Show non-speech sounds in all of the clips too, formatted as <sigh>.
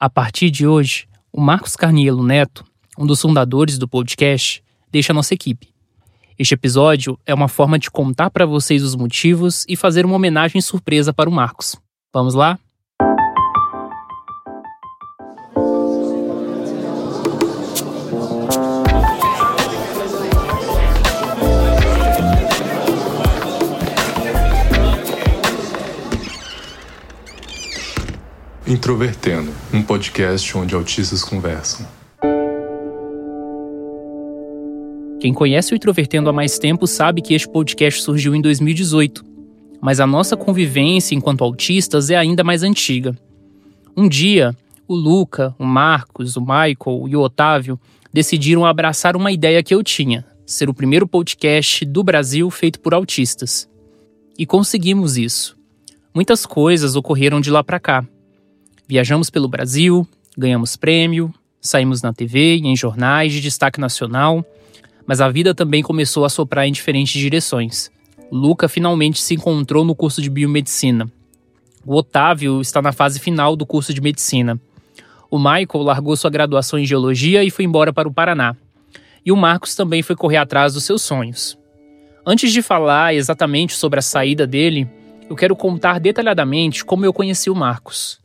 A partir de hoje, o Marcos Carnielo Neto, um dos fundadores do podcast, deixa a nossa equipe. Este episódio é uma forma de contar para vocês os motivos e fazer uma homenagem surpresa para o Marcos. Vamos lá? Introvertendo, um podcast onde autistas conversam. Quem conhece o Introvertendo há mais tempo sabe que este podcast surgiu em 2018, mas a nossa convivência enquanto autistas é ainda mais antiga. Um dia, o Luca, o Marcos, o Michael e o Otávio decidiram abraçar uma ideia que eu tinha, ser o primeiro podcast do Brasil feito por autistas. E conseguimos isso. Muitas coisas ocorreram de lá para cá. Viajamos pelo Brasil, ganhamos prêmio, saímos na TV e em jornais de destaque nacional, mas a vida também começou a soprar em diferentes direções. Luca finalmente se encontrou no curso de biomedicina. O Otávio está na fase final do curso de medicina. O Michael largou sua graduação em geologia e foi embora para o Paraná. E o Marcos também foi correr atrás dos seus sonhos. Antes de falar exatamente sobre a saída dele, eu quero contar detalhadamente como eu conheci o Marcos.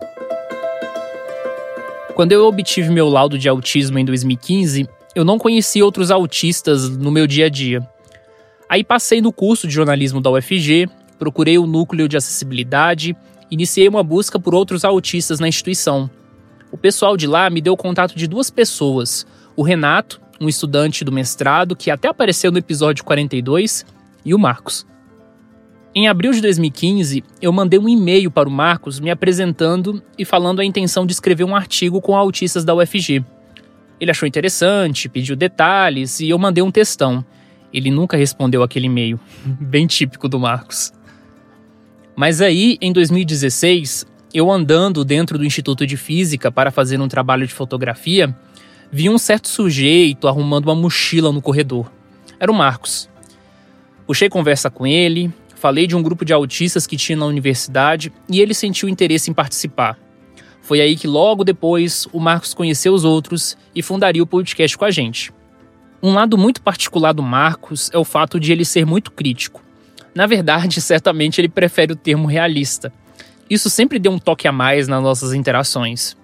Quando eu obtive meu laudo de autismo em 2015, eu não conhecia outros autistas no meu dia a dia. Aí passei no curso de jornalismo da UFG, procurei o núcleo de acessibilidade, iniciei uma busca por outros autistas na instituição. O pessoal de lá me deu contato de duas pessoas: o Renato, um estudante do mestrado que até apareceu no episódio 42, e o Marcos. Em abril de 2015, eu mandei um e-mail para o Marcos me apresentando e falando a intenção de escrever um artigo com autistas da UFG. Ele achou interessante, pediu detalhes e eu mandei um textão. Ele nunca respondeu aquele e-mail, <laughs> bem típico do Marcos. Mas aí, em 2016, eu andando dentro do Instituto de Física para fazer um trabalho de fotografia, vi um certo sujeito arrumando uma mochila no corredor. Era o Marcos. Puxei conversa com ele, Falei de um grupo de autistas que tinha na universidade e ele sentiu interesse em participar. Foi aí que logo depois o Marcos conheceu os outros e fundaria o podcast com a gente. Um lado muito particular do Marcos é o fato de ele ser muito crítico. Na verdade, <laughs> certamente ele prefere o termo realista. Isso sempre deu um toque a mais nas nossas interações.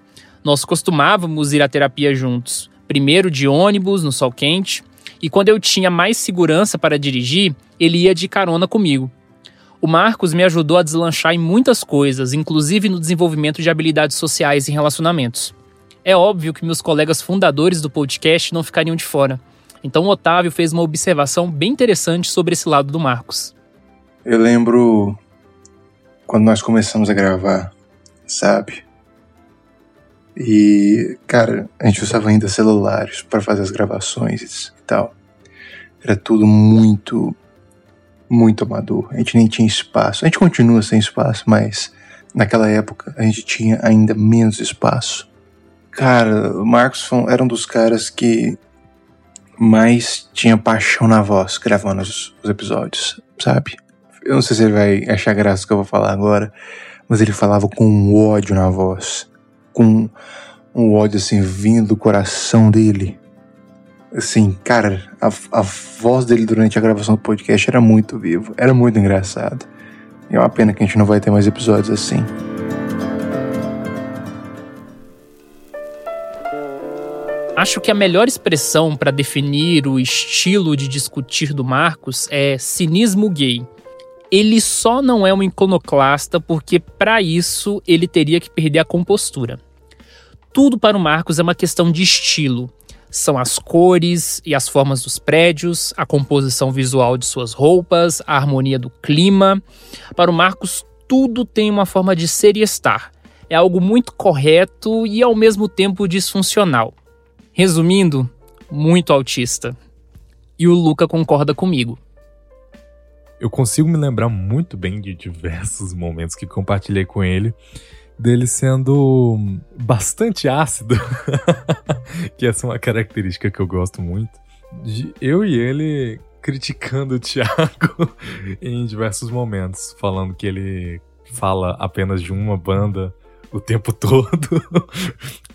Nós costumávamos ir à terapia juntos, primeiro de ônibus no sol quente, e quando eu tinha mais segurança para dirigir, ele ia de carona comigo. O Marcos me ajudou a deslanchar em muitas coisas, inclusive no desenvolvimento de habilidades sociais e relacionamentos. É óbvio que meus colegas fundadores do podcast não ficariam de fora. Então o Otávio fez uma observação bem interessante sobre esse lado do Marcos. Eu lembro quando nós começamos a gravar, sabe? E, cara, a gente usava ainda celulares para fazer as gravações e tal. Era tudo muito muito amador. A gente nem tinha espaço. A gente continua sem espaço, mas naquela época a gente tinha ainda menos espaço. Cara, o Marcos era um dos caras que mais tinha paixão na voz gravando os, os episódios, sabe? Eu não sei se ele vai achar graça que eu vou falar agora, mas ele falava com um ódio na voz, com um ódio assim vindo do coração dele. Assim, cara, a, a voz dele durante a gravação do podcast era muito vivo, era muito engraçado. E é uma pena que a gente não vai ter mais episódios assim. Acho que a melhor expressão para definir o estilo de discutir do Marcos é cinismo gay. Ele só não é um iconoclasta porque, para isso, ele teria que perder a compostura. Tudo para o Marcos é uma questão de estilo são as cores e as formas dos prédios, a composição visual de suas roupas, a harmonia do clima. Para o Marcos, tudo tem uma forma de ser e estar. É algo muito correto e ao mesmo tempo disfuncional. Resumindo, muito autista. E o Luca concorda comigo. Eu consigo me lembrar muito bem de diversos momentos que compartilhei com ele dele sendo bastante ácido, <laughs> que essa é uma característica que eu gosto muito. De eu e ele criticando o Thiago <laughs> em diversos momentos, falando que ele fala apenas de uma banda o tempo <laughs> todo.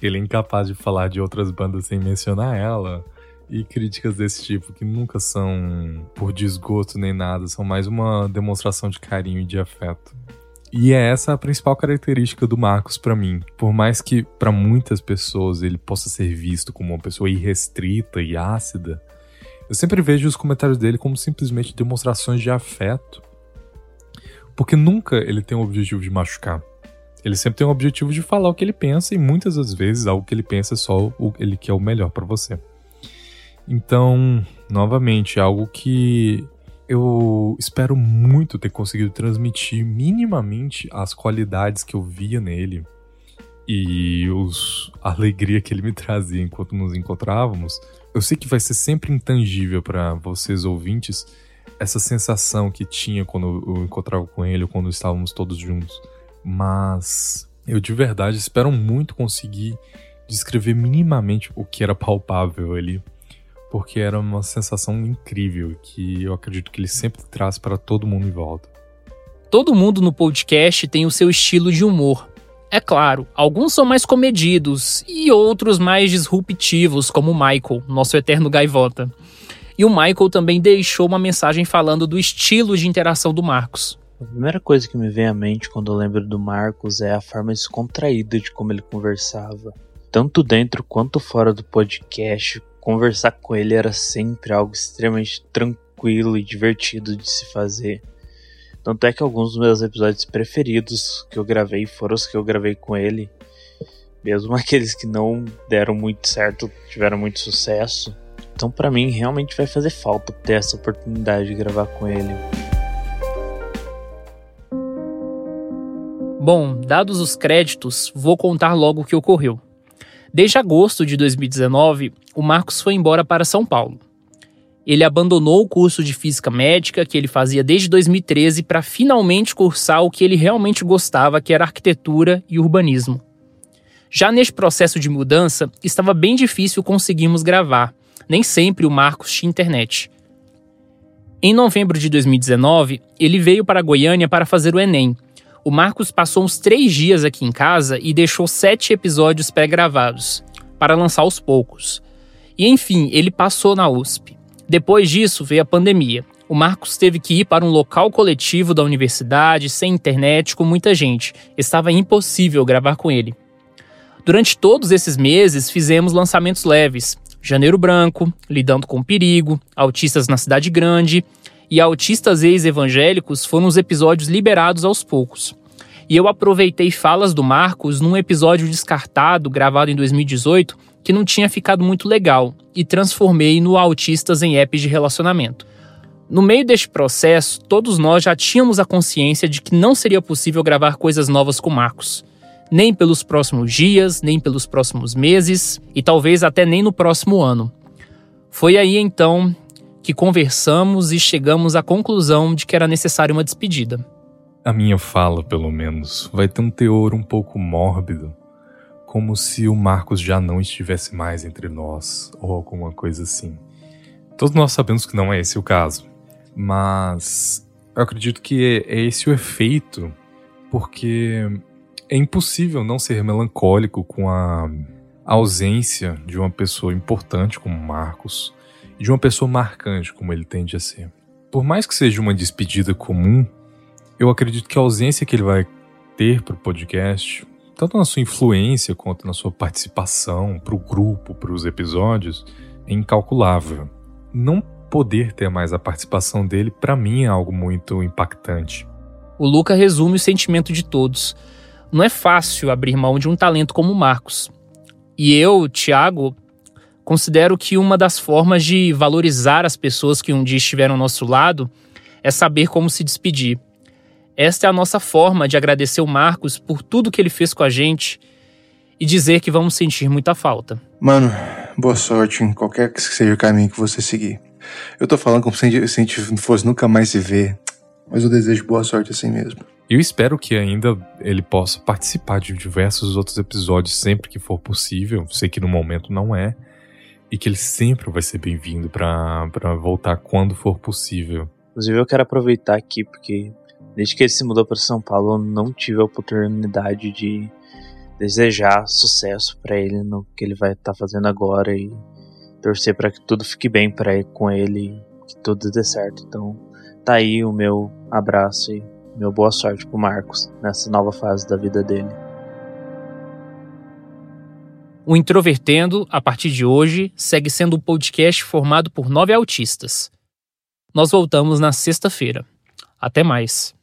ele é incapaz de falar de outras bandas sem mencionar ela. E críticas desse tipo, que nunca são por desgosto nem nada, são mais uma demonstração de carinho e de afeto. E é essa a principal característica do Marcos para mim. Por mais que para muitas pessoas ele possa ser visto como uma pessoa irrestrita e ácida, eu sempre vejo os comentários dele como simplesmente demonstrações de afeto. Porque nunca ele tem o objetivo de machucar. Ele sempre tem o objetivo de falar o que ele pensa e muitas das vezes algo que ele pensa é só o que ele quer o melhor para você. Então, novamente, algo que eu espero muito ter conseguido transmitir minimamente as qualidades que eu via nele e os, a alegria que ele me trazia enquanto nos encontrávamos. Eu sei que vai ser sempre intangível para vocês ouvintes essa sensação que tinha quando eu encontrava com ele ou quando estávamos todos juntos, mas eu de verdade espero muito conseguir descrever minimamente o que era palpável ali porque era uma sensação incrível que eu acredito que ele sempre traz para todo mundo em volta. Todo mundo no podcast tem o seu estilo de humor. É claro, alguns são mais comedidos e outros mais disruptivos, como o Michael, nosso eterno gaivota. E o Michael também deixou uma mensagem falando do estilo de interação do Marcos. A primeira coisa que me vem à mente quando eu lembro do Marcos é a forma descontraída de como ele conversava. Tanto dentro quanto fora do podcast, conversar com ele era sempre algo extremamente tranquilo e divertido de se fazer. Tanto é que alguns dos meus episódios preferidos que eu gravei foram os que eu gravei com ele. Mesmo <laughs> aqueles que não deram muito certo, tiveram muito sucesso. Então, para mim, realmente vai fazer falta ter essa oportunidade de gravar com ele. Bom, dados os créditos, vou contar logo o que ocorreu. Desde agosto de 2019, o Marcos foi embora para São Paulo. Ele abandonou o curso de física médica que ele fazia desde 2013 para finalmente cursar o que ele realmente gostava, que era arquitetura e urbanismo. Já neste processo de mudança, estava bem difícil conseguirmos gravar. Nem sempre o Marcos tinha internet. Em novembro de 2019, ele veio para Goiânia para fazer o Enem, o Marcos passou uns três dias aqui em casa e deixou sete episódios pré-gravados, para lançar aos poucos. E enfim, ele passou na USP. Depois disso veio a pandemia. O Marcos teve que ir para um local coletivo da universidade, sem internet, com muita gente. Estava impossível gravar com ele. Durante todos esses meses, fizemos lançamentos leves. Janeiro Branco, Lidando com o Perigo, Autistas na Cidade Grande, e autistas ex-evangélicos foram os episódios liberados aos poucos. E eu aproveitei falas do Marcos num episódio descartado, gravado em 2018, que não tinha ficado muito legal, e transformei no Autistas em Apps de Relacionamento. No meio deste processo, todos nós já tínhamos a consciência de que não seria possível gravar coisas novas com Marcos. Nem pelos próximos dias, nem pelos próximos meses e talvez até nem no próximo ano. Foi aí então que conversamos e chegamos à conclusão de que era necessária uma despedida. A minha fala, pelo menos, vai ter um teor um pouco mórbido, como se o Marcos já não estivesse mais entre nós, ou alguma coisa assim. Todos nós sabemos que não é esse o caso, mas eu acredito que é esse o efeito, porque é impossível não ser melancólico com a ausência de uma pessoa importante como Marcos de uma pessoa marcante como ele tende a ser. Por mais que seja uma despedida comum, eu acredito que a ausência que ele vai ter para o podcast, tanto na sua influência quanto na sua participação para o grupo, para os episódios, é incalculável. Não poder ter mais a participação dele, para mim, é algo muito impactante. O Luca resume o sentimento de todos. Não é fácil abrir mão de um talento como o Marcos. E eu, Thiago, Considero que uma das formas de valorizar as pessoas que um dia estiveram ao nosso lado é saber como se despedir. Esta é a nossa forma de agradecer o Marcos por tudo que ele fez com a gente e dizer que vamos sentir muita falta. Mano, boa sorte em qualquer que seja o caminho que você seguir. Eu tô falando como se a gente não fosse nunca mais se ver, mas eu desejo boa sorte assim mesmo. Eu espero que ainda ele possa participar de diversos outros episódios sempre que for possível. Sei que no momento não é, e que ele sempre vai ser bem-vindo para voltar quando for possível. Inclusive, eu quero aproveitar aqui porque desde que ele se mudou para São Paulo, eu não tive a oportunidade de desejar sucesso para ele no que ele vai estar tá fazendo agora e torcer para que tudo fique bem para com ele, que tudo dê certo. Então, tá aí o meu abraço e meu boa sorte pro Marcos nessa nova fase da vida dele. O Introvertendo, a partir de hoje, segue sendo um podcast formado por nove autistas. Nós voltamos na sexta-feira. Até mais.